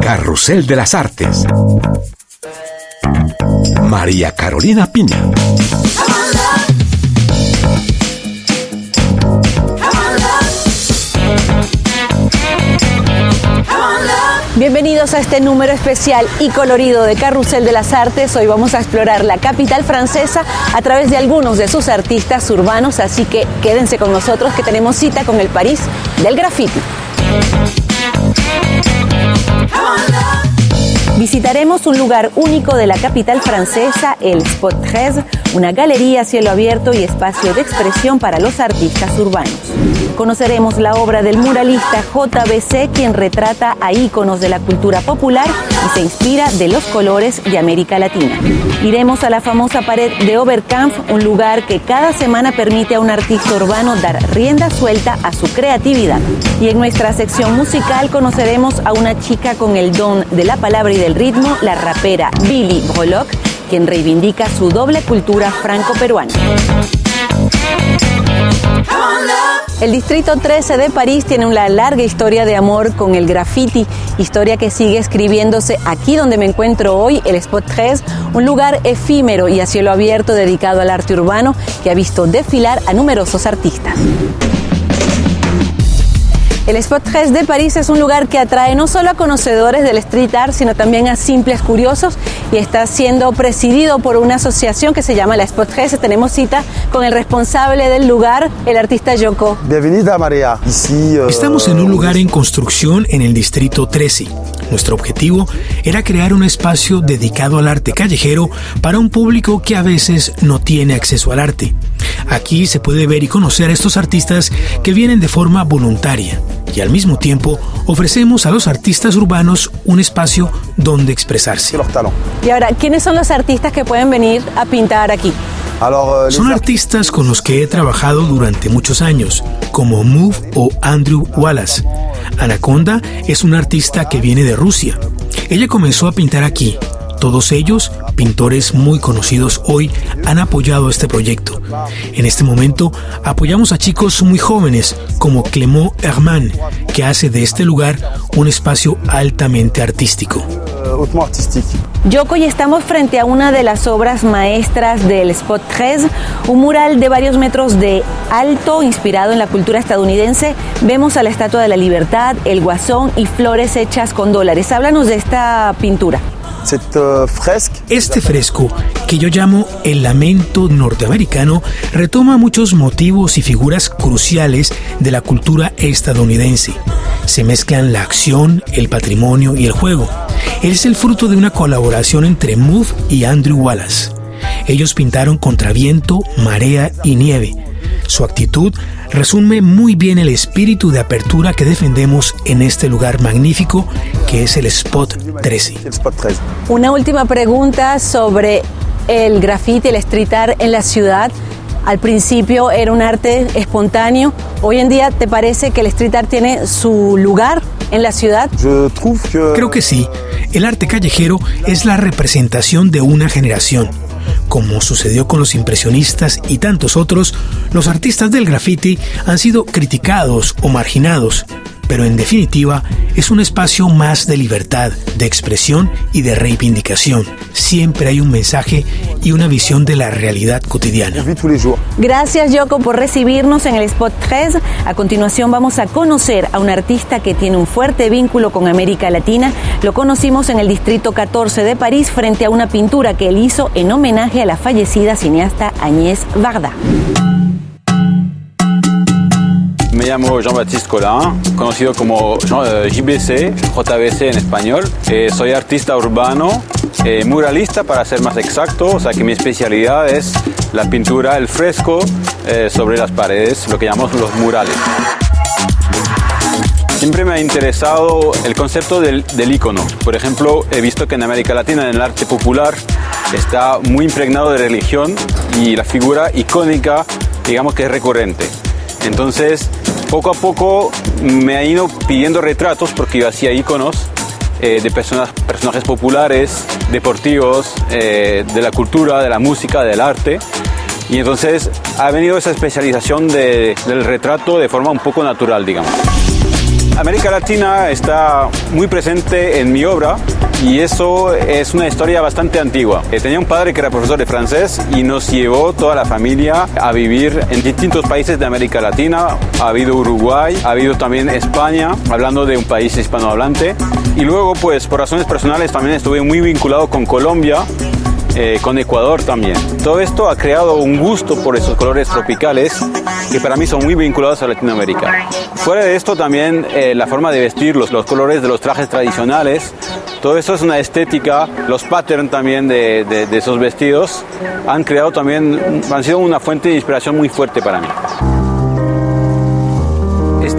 Carrusel de las Artes. María Carolina Piña. Bienvenidos a este número especial y colorido de Carrusel de las Artes. Hoy vamos a explorar la capital francesa a través de algunos de sus artistas urbanos, así que quédense con nosotros que tenemos cita con el París del graffiti. Visitaremos un lugar único de la capital francesa, el Spot 3, una galería a cielo abierto y espacio de expresión para los artistas urbanos. Conoceremos la obra del muralista JBC, quien retrata a íconos de la cultura popular y se inspira de los colores de América Latina. Iremos a la famosa pared de Oberkampf, un lugar que cada semana permite a un artista urbano dar rienda suelta a su creatividad. Y en nuestra sección musical conoceremos a una chica con el don de la palabra y del ritmo, la rapera Billy Brolock, quien reivindica su doble cultura franco-peruana. El Distrito 13 de París tiene una larga historia de amor con el graffiti, historia que sigue escribiéndose aquí donde me encuentro hoy, el Spot 3, un lugar efímero y a cielo abierto dedicado al arte urbano que ha visto desfilar a numerosos artistas. El Spot 3 de París es un lugar que atrae no solo a conocedores del street art, sino también a simples curiosos y está siendo presidido por una asociación que se llama la Spot 3. Tenemos cita con el responsable del lugar, el artista Yoko. Bienvenida María. Estamos en un lugar en construcción en el distrito 13. Nuestro objetivo era crear un espacio dedicado al arte callejero para un público que a veces no tiene acceso al arte. Aquí se puede ver y conocer a estos artistas que vienen de forma voluntaria y al mismo tiempo ofrecemos a los artistas urbanos un espacio donde expresarse. Y ahora, ¿quiénes son los artistas que pueden venir a pintar aquí? Euh, son artistas con los que he trabajado durante muchos años, como Move o Andrew Wallace. Anaconda es una artista que viene de Rusia. Ella comenzó a pintar aquí. Todos ellos pintores muy conocidos hoy han apoyado este proyecto. En este momento apoyamos a chicos muy jóvenes como Clément Herman, que hace de este lugar un espacio altamente artístico. Yoko, y estamos frente a una de las obras maestras del Spot 3, un mural de varios metros de alto inspirado en la cultura estadounidense. Vemos a la Estatua de la Libertad, el guasón y flores hechas con dólares. Háblanos de esta pintura. Euh, este fresco, que yo llamo el lamento norteamericano, retoma muchos motivos y figuras cruciales de la cultura estadounidense. Se mezclan la acción, el patrimonio y el juego. Es el fruto de una colaboración entre Move y Andrew Wallace. Ellos pintaron contra viento, marea y nieve. Su actitud resume muy bien el espíritu de apertura que defendemos en este lugar magnífico que es el Spot 13. Una última pregunta sobre el graffiti, el street art en la ciudad. Al principio era un arte espontáneo. Hoy en día, ¿te parece que el street art tiene su lugar en la ciudad? Creo que sí. El arte callejero es la representación de una generación como sucedió con los impresionistas y tantos otros, los artistas del graffiti han sido criticados o marginados, pero en definitiva es un espacio más de libertad, de expresión y de reivindicación. Siempre hay un mensaje y una visión de la realidad cotidiana. Gracias Yoko por recibirnos en el Spot 3. A continuación vamos a conocer a un artista que tiene un fuerte vínculo con América Latina. Lo conocimos en el Distrito 14 de París frente a una pintura que él hizo en homenaje a la fallecida cineasta Agnès Varda. Me llamo Jean-Baptiste Collin, conocido como JBC, eh, JBC en español. Eh, soy artista urbano, eh, muralista para ser más exacto, o sea que mi especialidad es la pintura, el fresco sobre las paredes, lo que llamamos los murales. Siempre me ha interesado el concepto del, del. Por ejemplo, he visto que en América Latina, en el arte popular, está muy impregnado de religión y la figura icónica, digamos que es recurrente. Entonces, poco a poco me ha ido pidiendo retratos porque yo hacía iconos eh, de personas, personajes populares, deportivos, eh, de la cultura, de la música, del arte. Y entonces ha venido esa especialización del retrato de forma un poco natural, digamos. América Latina está muy presente en mi obra y eso es una historia bastante antigua. Eh, tenía un padre que era profesor de francés y nos llevó toda la familia a vivir en distintos países de América Latina. Ha habido Uruguay, ha habido también España, hablando de un país hispanohablante. Y luego, pues por razones personales, también estuve muy vinculado con Colombia eh, con Ecuador también. Todo esto ha creado un gusto por esos colores tropicales que para mí son muy vinculados a Latinoamérica. Fuera de esto también eh, la forma de vestir, los, los colores de los trajes tradicionales, todo eso es una estética, los patterns también de, de, de esos vestidos han creado también, han sido una fuente de inspiración muy fuerte para mí.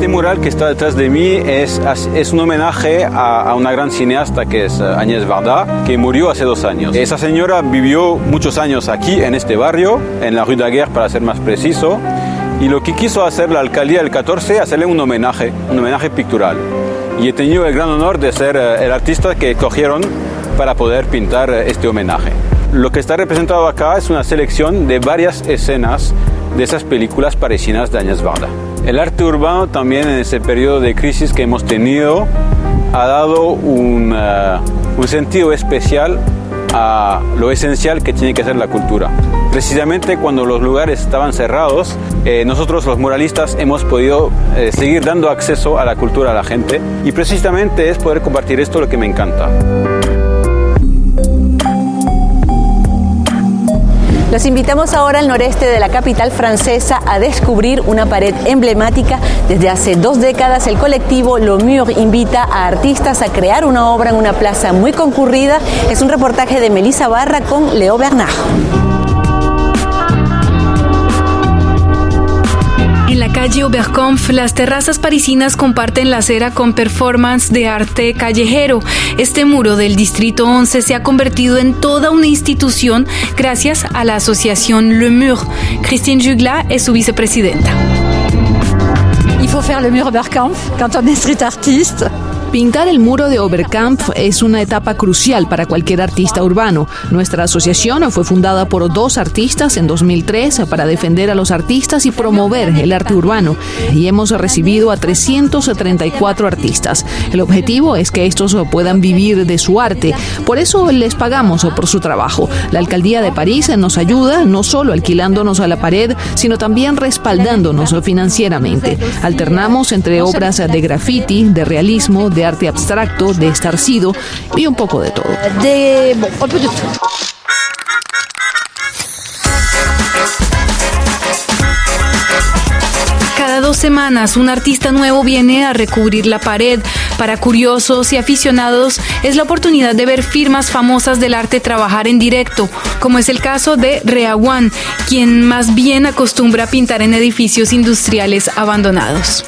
Este mural que está detrás de mí es, es un homenaje a, a, una gran cineasta que es Agnès Varda, que murió hace dos años. Esa señora vivió muchos años aquí, en este barrio, en la Rue Daguerre para ser más preciso, y lo que quiso hacer la alcaldía del 14, hacerle un homenaje, un homenaje pictural. Y he tenido el gran honor de ser eh, el artista que cogieron para poder pintar este homenaje. Lo que está representado acá es una selección de varias escenas de esas películas parisinas de Agnès Varda. El arte urbano también en ese periodo de crisis que hemos tenido ha dado un, uh, un sentido especial a lo esencial que tiene que ser la cultura. Precisamente cuando los lugares estaban cerrados, eh, nosotros los muralistas hemos podido eh, seguir dando acceso a la cultura a la gente y precisamente es poder compartir esto lo que me encanta. Los invitamos ahora al noreste de la capital francesa a descubrir una pared emblemática. Desde hace dos décadas el colectivo Le Mur invita a artistas a crear una obra en una plaza muy concurrida. Es un reportaje de Melissa Barra con Leo Bernard. Calle Oberkampf, las terrazas parisinas comparten la acera con performance de arte callejero. Este muro del Distrito 11 se ha convertido en toda una institución gracias a la asociación Le Mur. Christine Jugla es su vicepresidenta. Il faut faire le mur Oberkampf quand on est street artiste. Pintar el muro de Oberkampf es una etapa crucial para cualquier artista urbano. Nuestra asociación fue fundada por dos artistas en 2003 para defender a los artistas y promover el arte urbano y hemos recibido a 334 artistas. El objetivo es que estos puedan vivir de su arte, por eso les pagamos por su trabajo. La alcaldía de París nos ayuda no solo alquilándonos a la pared, sino también respaldándonos financieramente. Alternamos entre obras de graffiti, de realismo, de arte abstracto, de estarcido y un poco de todo. De, de tout. Cada dos semanas un artista nuevo viene a recubrir la pared. Para curiosos y aficionados es la oportunidad de ver firmas famosas del arte trabajar en directo, como es el caso de Reawan, quien más bien acostumbra a pintar en edificios industriales abandonados.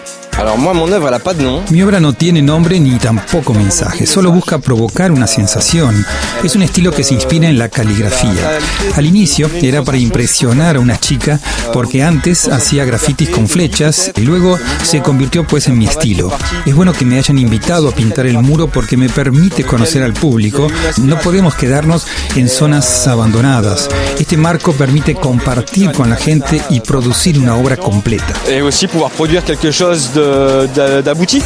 Mi obra no tiene nombre ni tampoco mensaje, solo busca provocar una sensación. Es un estilo que se inspira en la caligrafía. Al inicio era para impresionar a una chica porque antes hacía grafitis con flechas y luego se convirtió pues en mi estilo. Es bueno que me hayan invitado a pintar el muro porque me permite conocer al público. No podemos quedarnos en zonas abandonadas. Este marco permite compartir con la gente y producir una obra completa. Euh, d'abouti.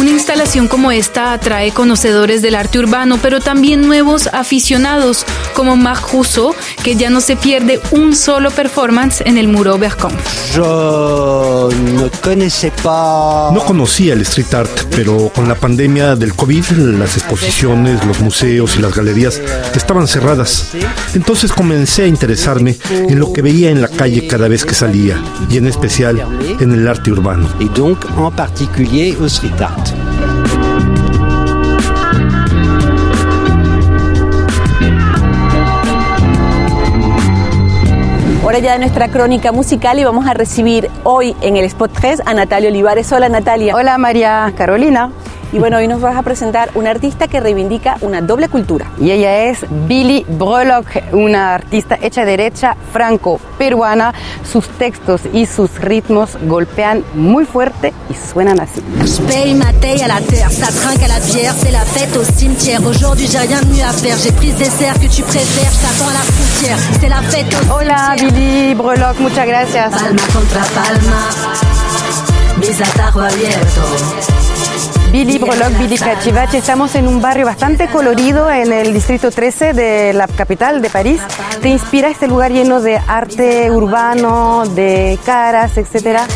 Una instalación como esta atrae conocedores del arte urbano, pero también nuevos aficionados, como Marc Rousseau, que ya no se pierde un solo performance en el muro Oberkampf. Yo no No conocía el street art, pero con la pandemia del COVID, las exposiciones, los museos y las galerías estaban cerradas. Entonces comencé a interesarme en lo que veía en la calle cada vez que salía, y en especial en el arte urbano. Et donc en particulier au street art. Hora ya de nuestra crónica musical y vamos a recibir hoy en el Spot 3 a Natalia Olivares. Hola Natalia. Hola María Carolina. Y bueno, hoy nos vas a presentar una artista que reivindica una doble cultura. Y ella es Billy Brolock, una artista hecha derecha franco-peruana. Sus textos y sus ritmos golpean muy fuerte y suenan así. Je paye ma taille à la terre, ça trinque à la bière, c'est la fête au cimetière. Aujourd'hui j'ai rien de mieux à faire, j'ai pris ce dessert que tu préfères, je t'attends à la frontière, c'est la fête au Hola Billy Brolock, muchas gracias. Palma contra palma. mis atajos abiertos. Billy Broloc, Billy Cachivache, estamos en un barrio bastante colorido en el distrito 13 de la capital de París. ¿Te inspira este lugar lleno de arte urbano, de caras, etcétera,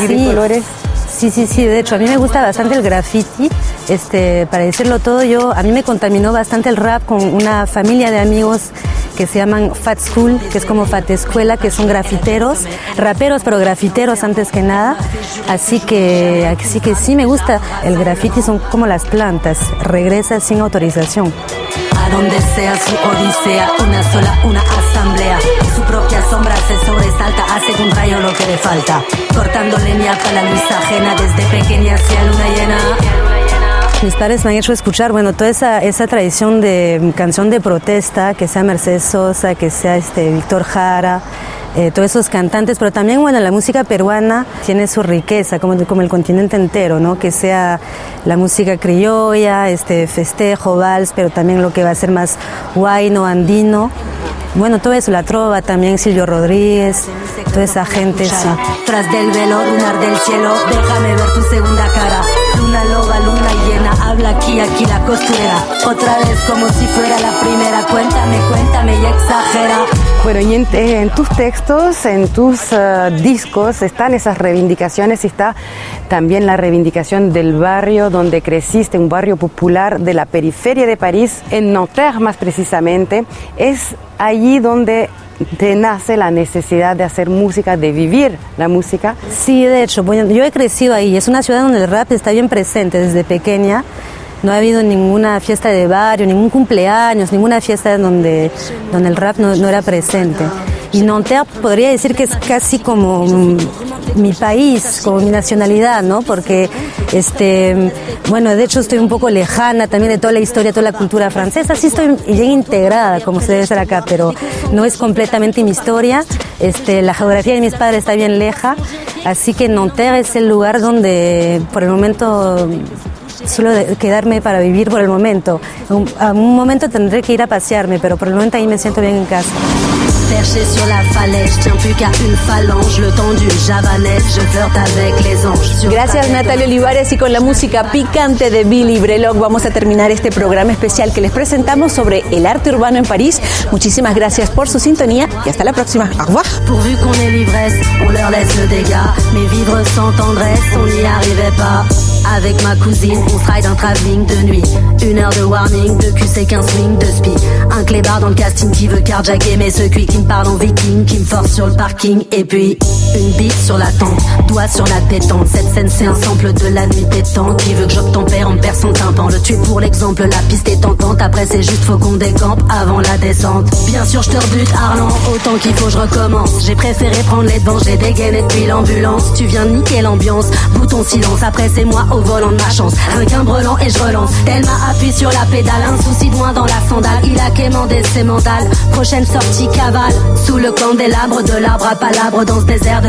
y de colores? Sí, sí, sí, de hecho a mí me gusta bastante el graffiti, este, para decirlo todo, yo, a mí me contaminó bastante el rap con una familia de amigos que se llaman Fat School, que es como Fat Escuela, que son grafiteros, raperos, pero grafiteros antes que nada. Así que, así que sí me gusta. El graffiti son como las plantas, regresa sin autorización. A donde sea su odisea, una sola, una asamblea. Su propia sombra se sobresalta, hace un rayo lo que le falta. Cortando leña para la luz ajena desde pequeña hacia luna llena. Padres me han hecho escuchar, bueno, toda esa, tradición de canción de protesta, que sea Mercedes Sosa, que sea este Víctor Jara, eh, todos esos cantantes, pero también, bueno, la música peruana tiene su riqueza, como, el continente entero, ¿no? Que sea la música criolla, este festejo, vals, pero también lo que va a ser más guayno, andino. Bueno, todo eso, la trova también, Silvio Rodríguez, toda esa gente. Tras del velo lunar del cielo, déjame ver tu segunda cara. Luna loba, luna llena, habla aquí, aquí la costurera. Otra vez como si fuera la primera, cuéntame, cuéntame y exagera. Bueno, y en, en tus textos, en tus uh, discos, están esas reivindicaciones y está también la reivindicación del barrio donde creciste, un barrio popular de la periferia de París, en Nanterre más precisamente. Es allí donde te nace la necesidad de hacer música, de vivir la música. Sí, de hecho, bueno, yo he crecido ahí. Es una ciudad donde el rap está bien presente desde pequeña. No ha habido ninguna fiesta de barrio, ningún cumpleaños, ninguna fiesta donde, donde el rap no, no era presente. Y Nanterre podría decir que es casi como mm, mi país, como mi nacionalidad, ¿no? Porque, este, bueno, de hecho estoy un poco lejana también de toda la historia, toda la cultura francesa. Sí estoy bien integrada, como se debe ser acá, pero no es completamente mi historia. Este, la geografía de mis padres está bien leja, así que Nanterre es el lugar donde, por el momento, solo quedarme para vivir por el momento. A un momento tendré que ir a pasearme, pero por el momento ahí me siento bien en casa. Perché sur la falaise, tiens plus qu'à une phalange, le temps d'une javanaise, je flirte avec les anges. Gracias Natalia Olivares y con la música picante de Billy Breloc vamos a terminar este programa especial que les presentamos sobre el arte urbano en París. Muchísimas gracias por su sintonía y hasta la próxima. Au revoir. Pourvu qu'on ait l'ivresse, on leur laisse le dégât. Mais vivre sans tendresse, on n'y arrivait pas. Avec ma cousine, on se un travelling de nuit. Une heure de warning, de QC 15 swing, de spi. Un clébard dans le casting qui veut carjacker mes circuits, qui me parle en viking, qui me force sur le parking. Et puis, une bite sur la tente, doigt sur la détente. Cette scène, c'est un sample de la nuit pétante. Qui veut que j'obtempère en perd son tympan. Le tue pour l'exemple, la piste est tentante. Après, c'est juste faut qu'on décampe avant la descente. Bien sûr, je te rebute, Arlan, autant qu'il faut, je recommence. J'ai préféré prendre les devants, j'ai dégainé depuis l'ambulance. Tu viens niquer l'ambiance, bouton silence. Après, c'est moi au volant de ma chance. Rien qu'un brelan et je relance. Tellement appuie sur la pédale, un souci de moins dans la sandale. Il a quémandé ses mentales. Prochaine sortie cavale. Sous le candélabre de l'arbre à palabre. Dans ce désert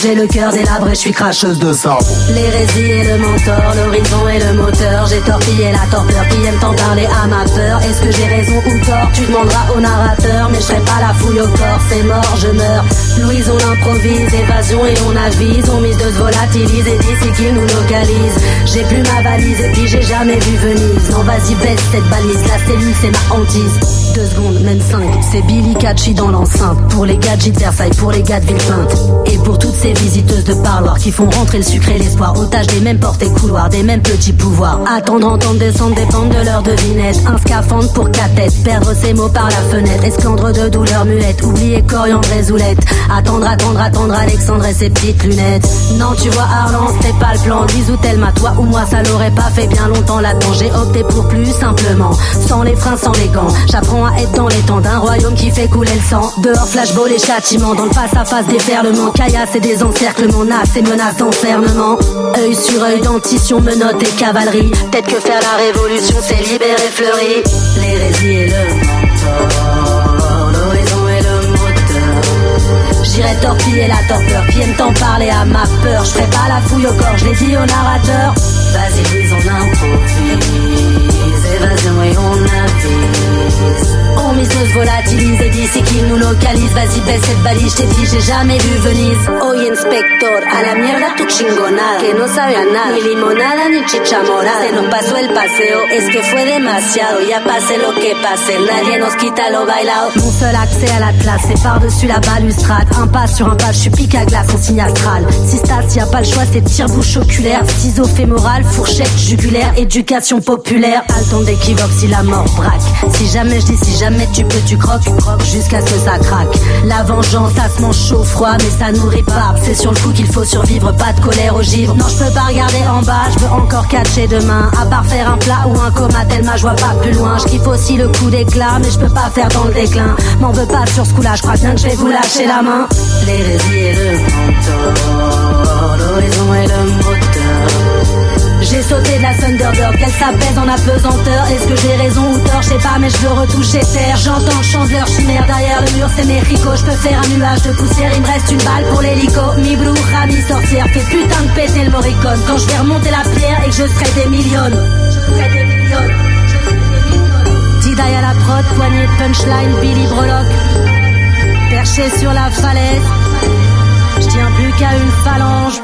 j'ai le cœur délabré. Je suis cracheuse de sable. L'hérésie et le mentor, l'horizon et le moteur. J'ai torpillé la torpeur qui aime t'en parler à ma peur. Est-ce que j'ai raison ou tort? Tu demanderas au narrateur. Mais je serai pas la fouille au corps. C'est mort, je meurs. Louise, on improvise. Évasion et on avise. On mise de se volatilise et d'ici qu'il nous localise. J'ai plus ma valise et puis j'ai jamais vu Venise. Non, vas-y, baisse cette balise. La cellule, c'est ma hantise. Deux secondes, même cinq. C'est Billy Catchy dans l'enceinte. Pour les gadgets de Versailles, pour les gars de Villepinte. Et pour toutes ces visiteuses de parloir qui font rentrer le sucre et l'espoir. Otage des mêmes portes et couloirs, des mêmes petits pouvoirs. Attendre, entendre, descendre, dépendre de leur devinette. Un scaphandre pour têtes Perdre ses mots par la fenêtre. Escandre de douleur muette. Oublier coriandre et zoulette. Attendre, attendre, attendre Alexandre et ses petites lunettes. Non, tu vois, Arlan, c'était pas le plan. Bisous, Thelma, toi ou moi, ça l'aurait pas fait bien longtemps là-dedans. J'ai opté pour plus simplement. Sans les freins, sans les gants. J'apprends à être dans les temps d'un royaume qui fait couler le sang. Dehors, flashball et châtiment. Dans le face-à-face, déferlement. Caillasse et des encerclements. Nas et menaces d'enfermement. Œil sur œil, dentition, menottes et cavalerie. Peut-être que faire la révolution, c'est libérer Fleury. L'hérésie et le mentor. L'horizon et le moteur. J'irai torpiller la torpeur qui aime t'en parler à ma peur. Je ferai pas la fouille au corps, je l'ai dit au narrateur. Vas-y, Louise, on vocalise, vas-y baisse cette balise, t'ai dit j'ai jamais vu Venise. Oye inspector, a la mierda tu chingonada, que no sabe a nada, ni limonada ni chicha morada. Se nos pasó el paseo, es que fue demasiado, ya pase lo que pase, nadie nos quita lo bailado. Mon seul accès à la classe, c'est par-dessus la balustrade, un pas sur un pas, je suis pique à glace en signe astral. Si s'il y a pas le choix, c'est tire-bouche oculaire, ciseaux fémoral, fourchette jugulaire, éducation populaire. Temps d'équivoque si la mort braque. Si jamais je dis si jamais tu peux, tu croques, jusqu'à ce que ça La vengeance, ça se mange chaud, froid, mais ça nourrit pas. C'est sur le coup qu'il faut survivre, pas de colère au givre. Non, je peux pas regarder en bas, je veux encore catcher demain. À part faire un plat ou un coma, tellement je vois pas plus loin. Je kiffe aussi le coup d'éclat, mais je peux pas faire dans le déclin. M'en veux pas sur ce coup-là, je crois bien que je vais vous lâcher la main. L'hérésie et le mentor, l'horizon et le. J'ai sauté de la Thunderbird, qu'elle s'apaise en apesanteur. Est-ce que j'ai raison ou tort, je sais pas, mais je veux retoucher terre. J'entends le chant de leur chimère derrière le mur, c'est mes ricots. Je peux faire un nuage de poussière, il me reste une balle pour l'hélico. Mi bruja, mi sorcière, fait putain de péter le moricone. Quand je vais remonter la pierre et que je serai des millions. Je serai des millions. Didaille à la prod, poignée punchline, Billy Breloque. Perché sur la falaise, je tiens plus qu'à une phalange.